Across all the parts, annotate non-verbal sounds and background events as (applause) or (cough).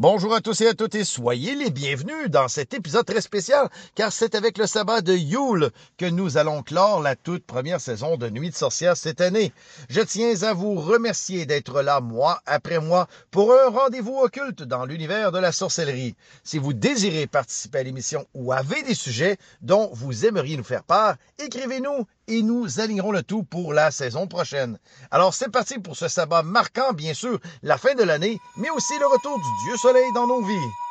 Bonjour à tous et à toutes et soyez les bienvenus dans cet épisode très spécial car c'est avec le sabbat de Yule que nous allons clore la toute première saison de Nuit de sorcière cette année. Je tiens à vous remercier d'être là mois après mois pour un rendez-vous occulte dans l'univers de la sorcellerie. Si vous désirez participer à l'émission ou avez des sujets dont vous aimeriez nous faire part, écrivez-nous et nous alignerons le tout pour la saison prochaine. Alors c'est parti pour ce sabbat marquant bien sûr la fin de l'année, mais aussi le retour du Dieu Soleil dans nos vies.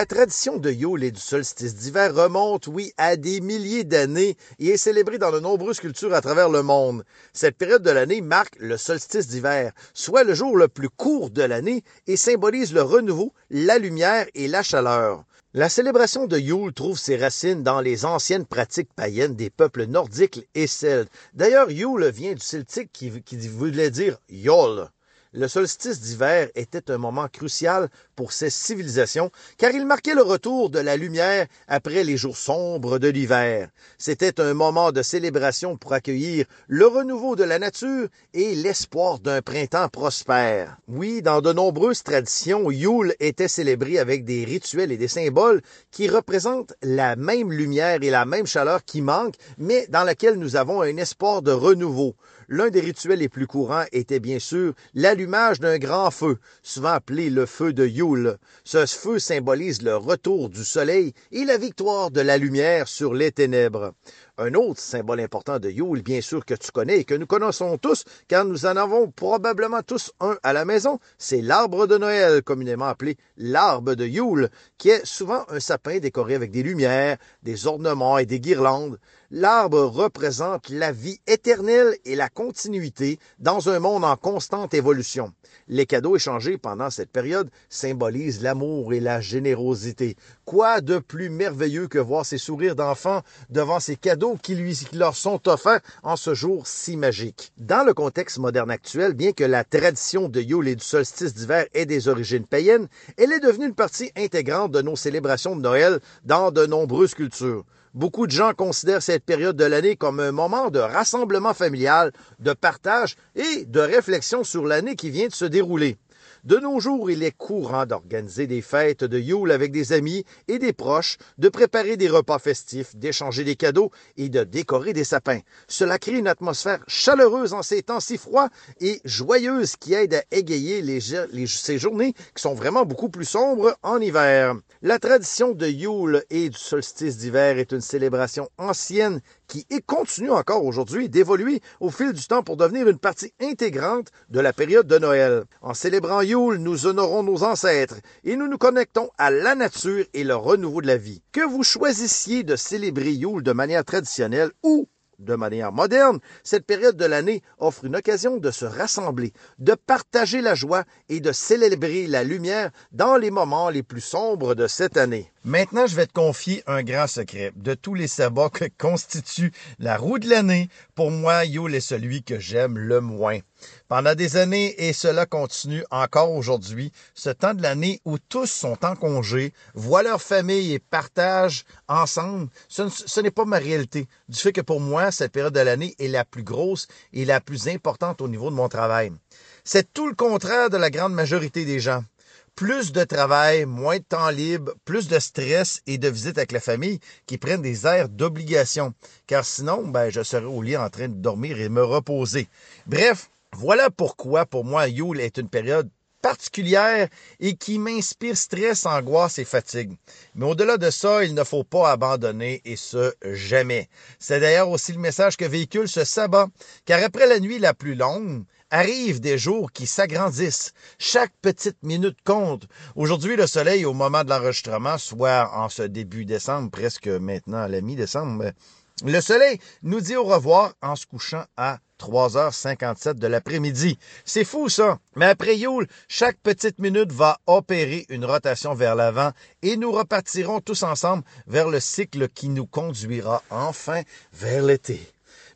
La tradition de Yule et du solstice d'hiver remonte, oui, à des milliers d'années et est célébrée dans de nombreuses cultures à travers le monde. Cette période de l'année marque le solstice d'hiver, soit le jour le plus court de l'année et symbolise le renouveau, la lumière et la chaleur. La célébration de Yule trouve ses racines dans les anciennes pratiques païennes des peuples nordiques et celtes. D'ailleurs, Yule vient du celtique qui, voulait dire Yol. Le solstice d'hiver était un moment crucial pour ces civilisations, car il marquait le retour de la lumière après les jours sombres de l'hiver. C'était un moment de célébration pour accueillir le renouveau de la nature et l'espoir d'un printemps prospère. Oui, dans de nombreuses traditions, Yule était célébré avec des rituels et des symboles qui représentent la même lumière et la même chaleur qui manque, mais dans laquelle nous avons un espoir de renouveau. L'un des rituels les plus courants était bien sûr l'allumage d'un grand feu, souvent appelé le feu de Yule. Ce feu symbolise le retour du soleil et la victoire de la lumière sur les ténèbres. Un autre symbole important de Yule, bien sûr que tu connais et que nous connaissons tous, car nous en avons probablement tous un à la maison, c'est l'arbre de Noël, communément appelé l'arbre de Yule, qui est souvent un sapin décoré avec des lumières, des ornements et des guirlandes. L'arbre représente la vie éternelle et la continuité dans un monde en constante évolution. Les cadeaux échangés pendant cette période symbolisent l'amour et la générosité. Quoi de plus merveilleux que voir ces sourires d'enfants devant ces cadeaux qui, lui, leur sont offerts en ce jour si magique. Dans le contexte moderne actuel, bien que la tradition de Yule et du solstice d'hiver ait des origines païennes, elle est devenue une partie intégrante de nos célébrations de Noël dans de nombreuses cultures. Beaucoup de gens considèrent cette période de l'année comme un moment de rassemblement familial, de partage et de réflexion sur l'année qui vient de se dérouler. De nos jours, il est courant d'organiser des fêtes de Yule avec des amis et des proches, de préparer des repas festifs, d'échanger des cadeaux et de décorer des sapins. Cela crée une atmosphère chaleureuse en ces temps si froids et joyeuse qui aide à égayer ces journées qui sont vraiment beaucoup plus sombres en hiver. La tradition de Yule et du solstice d'hiver est une célébration ancienne qui continue encore aujourd'hui d'évoluer au fil du temps pour devenir une partie intégrante de la période de Noël. En célébrant Yule, nous honorons nos ancêtres et nous nous connectons à la nature et le renouveau de la vie. Que vous choisissiez de célébrer Yule de manière traditionnelle ou de manière moderne, cette période de l'année offre une occasion de se rassembler, de partager la joie et de célébrer la lumière dans les moments les plus sombres de cette année. Maintenant, je vais te confier un grand secret. De tous les sabbats que constitue la roue de l'année, pour moi, Yule est celui que j'aime le moins. Pendant des années, et cela continue encore aujourd'hui, ce temps de l'année où tous sont en congé, voient leur famille et partagent ensemble, ce, n'est pas ma réalité. Du fait que pour moi, cette période de l'année est la plus grosse et la plus importante au niveau de mon travail. C'est tout le contraire de la grande majorité des gens plus de travail, moins de temps libre, plus de stress et de visites avec la famille qui prennent des airs d'obligation. Car sinon, ben, je serais au lit en train de dormir et me reposer. Bref, voilà pourquoi pour moi Yule est une période particulière et qui m'inspire stress, angoisse et fatigue. Mais au-delà de ça, il ne faut pas abandonner et ce, jamais. C'est d'ailleurs aussi le message que véhicule ce sabbat, car après la nuit la plus longue, arrivent des jours qui s'agrandissent. Chaque petite minute compte. Aujourd'hui, le soleil, au moment de l'enregistrement, soit en ce début décembre, presque maintenant à la mi-décembre, Le soleil nous dit au revoir en se couchant à 3h57 de l'après-midi. C'est fou ça. Mais après Yule, chaque petite minute va opérer une rotation vers l'avant et nous repartirons tous ensemble vers le cycle qui nous conduira enfin vers l'été.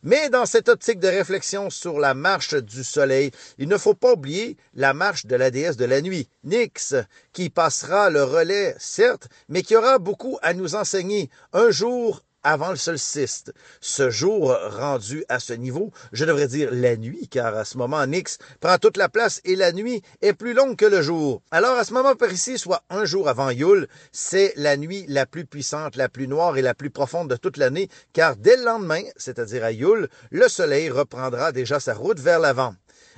Mais dans cette optique de réflexion sur la marche du soleil, il ne faut pas oublier la marche de la déesse de la nuit, Nyx, qui passera le relais, certes, mais qui aura beaucoup à nous enseigner. Un jour, avant le solstice. Ce jour rendu à ce niveau, je devrais dire la nuit, car à ce moment, Nix prend toute la place et la nuit est plus longue que le jour. Alors à ce moment précis, soit un jour avant Yule, c'est la nuit la plus puissante, la plus noire et la plus profonde de toute l'année, car dès le lendemain, c'est-à-dire à Yule, le soleil reprendra déjà sa route vers l'avant.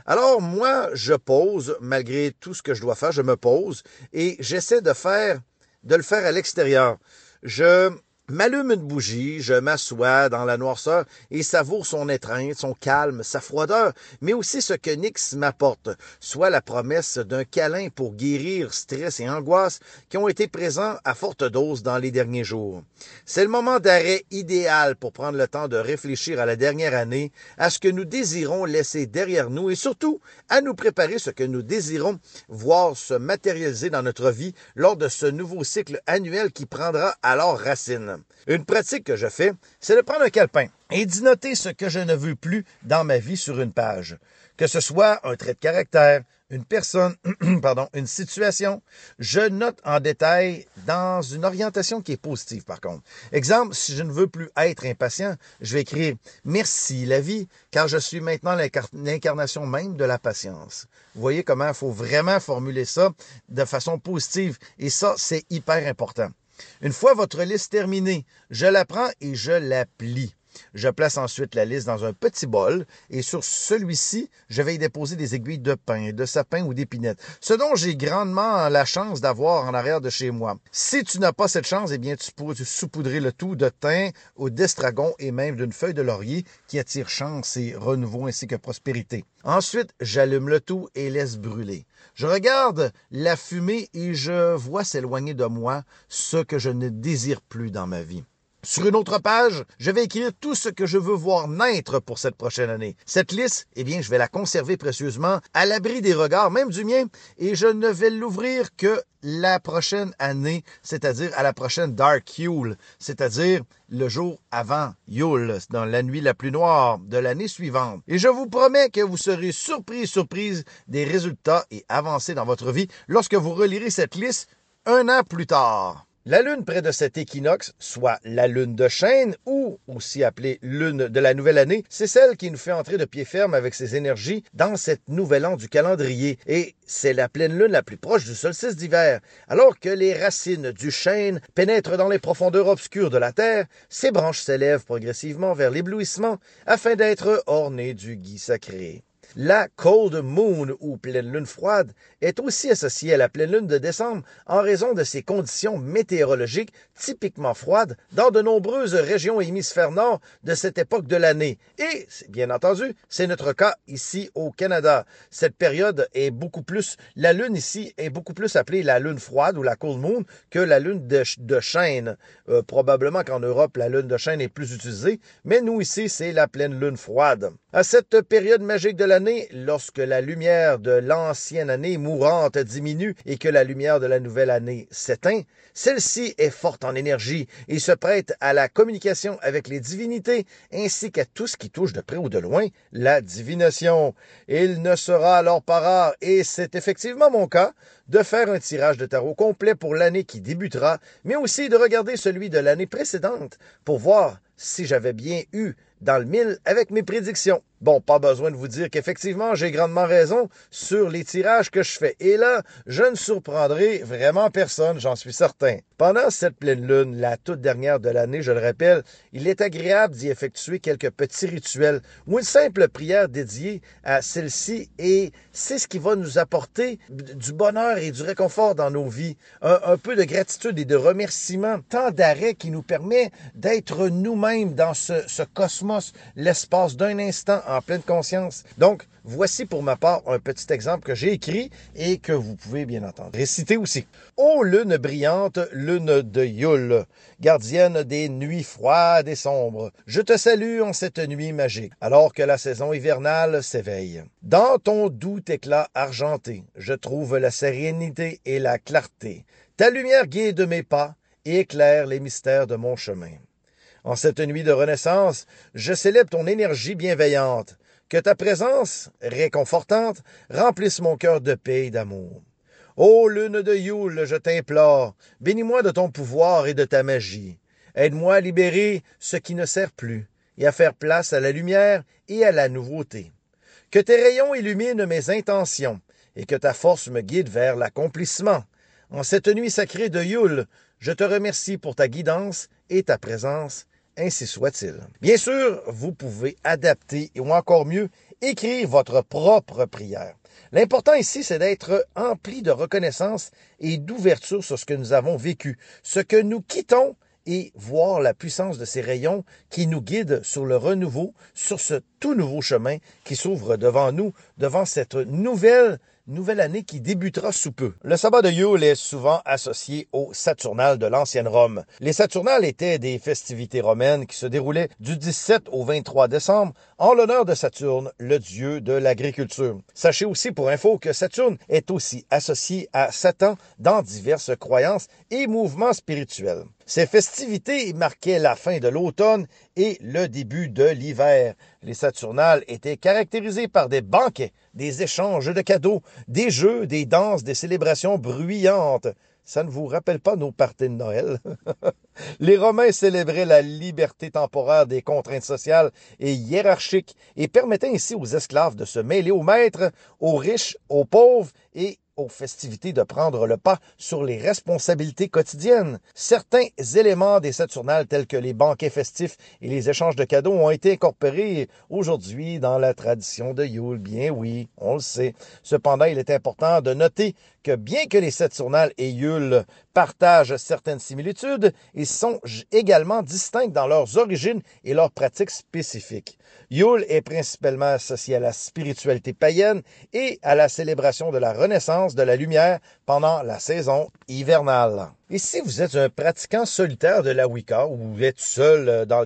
Alors moi, je pose, malgré tout ce que je dois faire, je me pose et j'essaie de faire, de le faire à l'extérieur. Je m'allume une bougie, je m'assois dans la noirceur et savoure son étreinte, son calme, sa froideur, mais aussi ce que Nix m'apporte, soit la promesse d'un câlin pour guérir stress et angoisse qui ont été présents à forte dose dans les derniers jours. C'est le moment d'arrêt idéal pour prendre le temps de réfléchir à la dernière année, à ce que nous désirons laisser derrière nous et surtout à nous préparer ce que nous désirons voir se matérialiser dans notre vie lors de ce nouveau cycle annuel qui prendra alors racine. Une pratique que je fais, c'est de prendre un calepin et d'y noter ce que je ne veux plus dans ma vie sur une page. Que ce soit un trait de caractère, une personne, (clears throat) pardon, une situation, je note en détail dans une orientation qui est positive par contre. Exemple, si je ne veux plus être impatient, je vais écrire merci la vie, car je suis maintenant l'incarnation même de la patience. Vous voyez comment il faut vraiment formuler ça de façon positive et ça, c'est hyper important. Une fois votre liste terminée, je la prends et je la plie. Je place ensuite la liste dans un petit bol et sur celui-ci, je vais y déposer des aiguilles de pin, de sapin ou d'épinettes, ce dont j'ai grandement la chance d'avoir en arrière de chez moi. Si tu n'as pas cette chance, eh bien, tu pourrais saupoudrer le tout de thym ou d'estragon et même d'une feuille de laurier qui attire chance et renouveau ainsi que prospérité. Ensuite, j'allume le tout et laisse brûler. Je regarde la fumée et je vois s'éloigner de moi ce que je ne désire plus dans ma vie. Sur une autre page, je vais écrire tout ce que je veux voir naître pour cette prochaine année. Cette liste, eh bien, je vais la conserver précieusement à l'abri des regards, même du mien, et je ne vais l'ouvrir que la prochaine année, c'est-à-dire à la prochaine Dark Yule, c'est-à-dire le jour avant Yule, dans la nuit la plus noire de l'année suivante. Et je vous promets que vous serez surpris, surprise des résultats et avancés dans votre vie lorsque vous relirez cette liste un an plus tard. La lune près de cet équinoxe, soit la lune de chêne ou aussi appelée lune de la nouvelle année, c'est celle qui nous fait entrer de pied ferme avec ses énergies dans cette nouvel an du calendrier et c'est la pleine lune la plus proche du solstice d'hiver. Alors que les racines du chêne pénètrent dans les profondeurs obscures de la terre, ses branches s'élèvent progressivement vers l'éblouissement afin d'être ornées du gui sacré. La cold moon ou pleine lune froide est aussi associée à la pleine lune de décembre en raison de ses conditions météorologiques typiquement froides dans de nombreuses régions hémisphères nord de cette époque de l'année. Et, bien entendu, c'est notre cas ici au Canada. Cette période est beaucoup plus, la lune ici est beaucoup plus appelée la lune froide ou la cold moon que la lune de, de chêne. Euh, probablement qu'en Europe, la lune de chêne est plus utilisée, mais nous ici, c'est la pleine lune froide. À cette période magique de l'année, lorsque la lumière de l'ancienne année mourante diminue et que la lumière de la nouvelle année s'éteint, celle-ci est forte en énergie et se prête à la communication avec les divinités ainsi qu'à tout ce qui touche de près ou de loin la divination. Il ne sera alors pas rare, et c'est effectivement mon cas, de faire un tirage de tarot complet pour l'année qui débutera, mais aussi de regarder celui de l'année précédente pour voir si j'avais bien eu dans le mille avec mes prédictions. Bon, pas besoin de vous dire qu'effectivement, j'ai grandement raison sur les tirages que je fais. Et là, je ne surprendrai vraiment personne, j'en suis certain. Pendant cette pleine lune, la toute dernière de l'année, je le rappelle, il est agréable d'y effectuer quelques petits rituels ou une simple prière dédiée à celle-ci et c'est ce qui va nous apporter du bonheur et du réconfort dans nos vies. Un, peu de gratitude et de remerciement, tant d'arrêt qui nous permet d'être nous-mêmes dans ce, ce cosmos, l'espace d'un instant en pleine conscience. Donc, voici pour ma part un petit exemple que j'ai écrit et que vous pouvez bien entendre réciter aussi. Ô lune brillante, lune de Yule, gardienne des nuits froides et sombres, je te salue en cette nuit magique, alors que la saison hivernale s'éveille. Dans ton doux éclat argenté, je trouve la sérénité et la clarté. Ta lumière guide mes pas et éclaire les mystères de mon chemin. En cette nuit de renaissance, je célèbre ton énergie bienveillante. Que ta présence, réconfortante, remplisse mon cœur de paix et d'amour. Ô lune de Yule, je t'implore, bénis-moi de ton pouvoir et de ta magie. Aide-moi à libérer ce qui ne sert plus et à faire place à la lumière et à la nouveauté. Que tes rayons illuminent mes intentions et que ta force me guide vers l'accomplissement. En cette nuit sacrée de Yule, je te remercie pour ta guidance et ta présence ainsi soit-il. Bien sûr, vous pouvez adapter ou encore mieux écrire votre propre prière. L'important ici, c'est d'être empli de reconnaissance et d'ouverture sur ce que nous avons vécu, ce que nous quittons et voir la puissance de ces rayons qui nous guident sur le renouveau, sur ce tout nouveau chemin qui s'ouvre devant nous, devant cette nouvelle nouvelle année qui débutera sous peu. Le sabbat de Yule est souvent associé au Saturnal de l'ancienne Rome. Les Saturnales étaient des festivités romaines qui se déroulaient du 17 au 23 décembre en l'honneur de Saturne, le dieu de l'agriculture. Sachez aussi pour info que Saturne est aussi associé à Satan dans diverses croyances et mouvements spirituels. Ces festivités marquaient la fin de l'automne et le début de l'hiver. Les Saturnales étaient caractérisées par des banquets, des échanges de cadeaux, des jeux, des danses, des célébrations bruyantes. Ça ne vous rappelle pas nos parties de Noël? (laughs) Les Romains célébraient la liberté temporaire des contraintes sociales et hiérarchiques et permettaient ainsi aux esclaves de se mêler aux maîtres, aux riches, aux pauvres et aux festivités de prendre le pas sur les responsabilités quotidiennes. Certains éléments des Saturnales tels que les banquets festifs et les échanges de cadeaux ont été incorporés aujourd'hui dans la tradition de Yule. Bien oui, on le sait. Cependant, il est important de noter que bien que les Saturnales et Yule partagent certaines similitudes, ils sont également distincts dans leurs origines et leurs pratiques spécifiques. Yule est principalement associé à la spiritualité païenne et à la célébration de la renaissance de la lumière pendant la saison hivernale. Et si vous êtes un pratiquant solitaire de la Wicca ou vous êtes seul euh, dans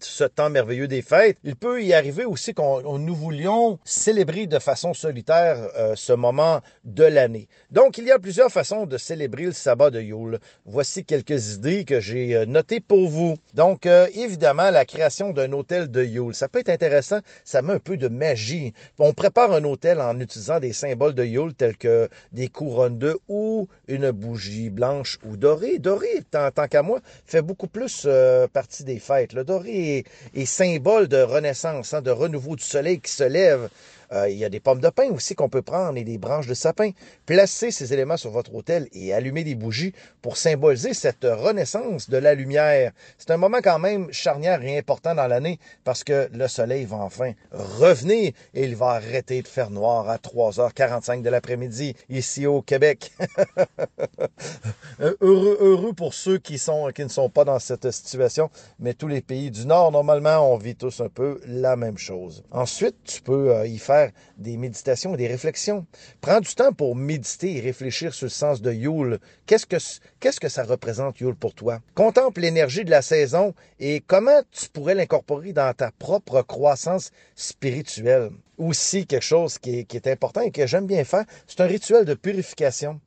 ce temps merveilleux des fêtes, il peut y arriver aussi qu'on nous voulions célébrer de façon solitaire euh, ce moment de l'année. Donc, il y a plusieurs façons de célébrer le sabbat de Yule. Voici quelques idées que j'ai euh, notées pour vous. Donc, évidemment, la création d'un hôtel de Yule. Ça peut être intéressant, ça met un peu de magie. On prépare un hôtel en utilisant des symboles de Yule tels que des couronnes de ou une bougie blanche doré. Doré, tant, qu'à moi, fait beaucoup plus euh, partie des fêtes. Le doré est, symbole de renaissance, hein, de renouveau du soleil qui se lève. Euh, il y a des pommes de pin aussi qu'on peut prendre et des branches de sapin. Placez ces éléments sur votre hôtel et allumez des bougies pour symboliser cette renaissance de la lumière. C'est un moment quand même charnière et important dans l'année parce que le soleil va enfin revenir et il va arrêter de faire noir à 3h45 de l'après-midi ici au Québec. (laughs) heureux, heureux pour ceux qui, sont, qui ne sont pas dans cette situation, mais tous les pays du Nord, normalement, on vit tous un peu la même chose. Ensuite, tu peux euh, y faire des méditations et des réflexions. Prends du temps pour méditer et réfléchir sur le sens de Yule. Qu'est-ce que, ça représente Yule pour toi? Contemple l'énergie de la saison et comment tu pourrais l'incorporer dans ta propre croissance spirituelle. Aussi, quelque chose qui est, qui est important et que j'aime bien faire, c'est un rituel de purification.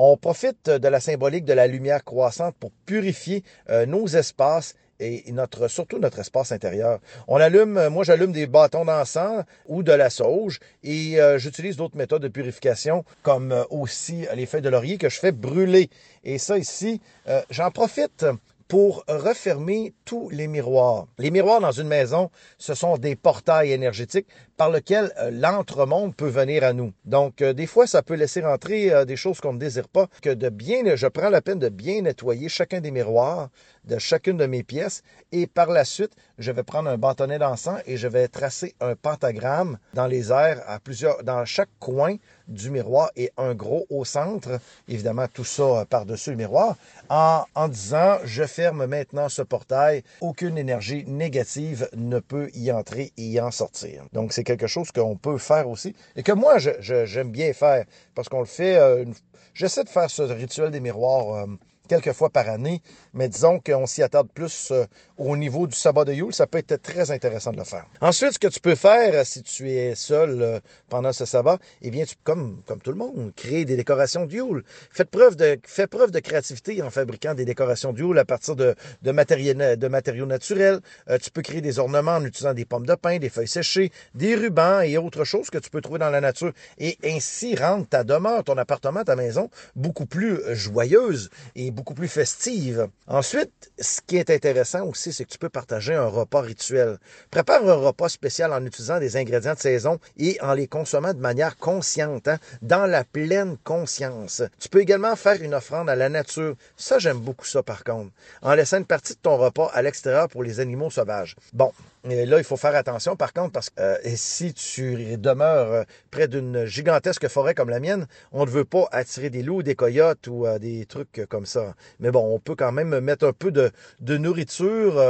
On profite de la symbolique de la lumière croissante pour purifier euh, nos espaces et notre, surtout notre espace intérieur. On allume, moi j'allume des bâtons d'encens ou de la sauge et euh, j'utilise d'autres méthodes de purification comme euh, aussi les feuilles de laurier que je fais brûler. Et ça ici, euh, j'en profite pour refermer tous les miroirs. Les miroirs dans une maison, ce sont des portails énergétiques par lesquels euh, l'entremonde peut venir à nous. Donc, euh, des fois, ça peut laisser rentrer euh, des choses qu'on ne désire pas, que de bien, je prends la peine de bien nettoyer chacun des miroirs de chacune de mes pièces et par la suite, je vais prendre un bâtonnet d'encens et je vais tracer un pentagramme dans les airs à plusieurs, dans chaque coin du miroir et un gros au centre. Évidemment, tout ça euh, par-dessus le miroir. En, disant, je ferme maintenant ce portail. Aucune énergie négative ne peut y entrer et y en sortir. Donc, c'est quelque chose qu'on peut faire aussi et que moi, j'aime bien faire parce qu'on le fait. Euh, j'essaie de faire ce rituel des miroirs euh, quelques fois par année, mais disons qu'on s'y attarde plus euh, au niveau du sabbat de Yule, ça peut être très intéressant de le faire. Ensuite, ce que tu peux faire euh, si tu es seul euh, pendant ce sabbat, eh bien, tu, comme, comme tout le monde, créer des décorations de Yule. Fais preuve de, fais preuve de créativité en fabriquant des décorations de Yule à partir de, de, matériaux, de matériaux naturels. tu peux créer des ornements en utilisant des pommes de pin, des feuilles séchées, des rubans et autres choses que tu peux trouver dans la nature et ainsi rendre ta demeure, ton appartement, ta maison beaucoup plus joyeuse et beaucoup plus festive. Ensuite, ce qui est intéressant aussi, c'est que tu peux partager un repas rituel. Prépare un repas spécial en utilisant des ingrédients de saison et en les consommant de manière consciente, hein, dans la pleine conscience. Tu peux également faire une offrande à la nature. Ça, j'aime beaucoup ça par contre. En laissant une partie de ton repas à l'extérieur pour les animaux sauvages. Bon, et là, il faut faire attention, par contre, parce que euh, si tu demeures euh, près d'une gigantesque forêt comme la mienne, on ne veut pas attirer des loups, des coyotes ou euh, des trucs comme ça. Mais bon, on peut quand même mettre un peu de, nourriture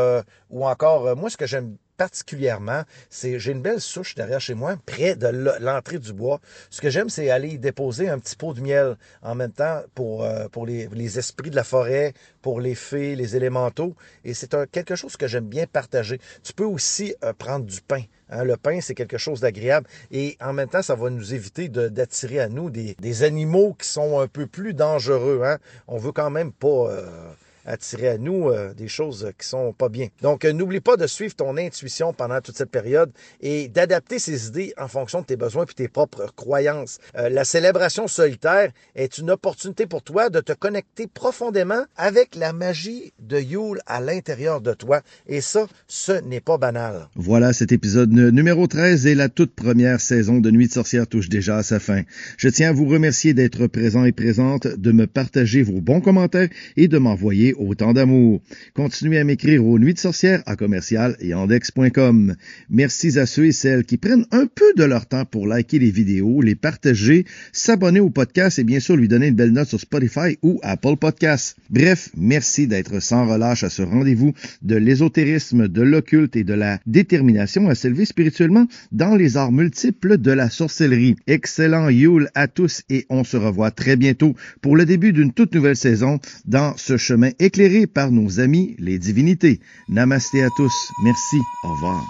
ou encore, moi, ce que j'aime particulièrement, c'est j'ai une belle souche derrière chez moi, près de l'entrée du bois. Ce que j'aime, c'est aller déposer un petit pot de miel en même temps pour, euh, les, esprits de la forêt, pour les fées, les élémentaux. Et c'est quelque chose que j'aime bien partager. Tu peux aussi euh, prendre du pain. Hein. le pain, c'est quelque chose d'agréable. Et en même temps, ça va nous éviter d'attirer à nous des, des, animaux qui sont un peu plus dangereux. Hein. On veut quand même pas... Euh, attirer à nous euh, des choses qui sont pas bien. Donc, euh, n'oublie pas de suivre ton intuition pendant toute cette période et d'adapter ces idées en fonction de tes besoins et tes propres croyances. Euh, la célébration solitaire est une opportunité pour toi de te connecter profondément avec la magie de Yule à l'intérieur de toi. Et ça, ce n'est pas banal. Voilà, cet épisode numéro 13 et la toute première saison de Nuit de sorcière touche déjà à sa fin. Je tiens à vous remercier d'être présent et présente, de me partager vos bons commentaires et de m'envoyer autant d'amour. Continuez à m'écrire aux nuits de sorcières à commercial et andex.com. Merci à ceux et celles qui prennent un peu de leur temps pour liker les vidéos, les partager, s'abonner au podcast et bien sûr lui donner une belle note sur Spotify ou Apple Podcasts. Bref, merci d'être sans relâche à ce rendez-vous de l'ésotérisme, de l'occulte et de la détermination à s'élever spirituellement dans les arts multiples de la sorcellerie. Excellent Yule à tous et on se revoit très bientôt pour le début d'une toute nouvelle saison dans ce chemin éclairé par nos amis les divinités. Namasté à tous. Merci. Au revoir.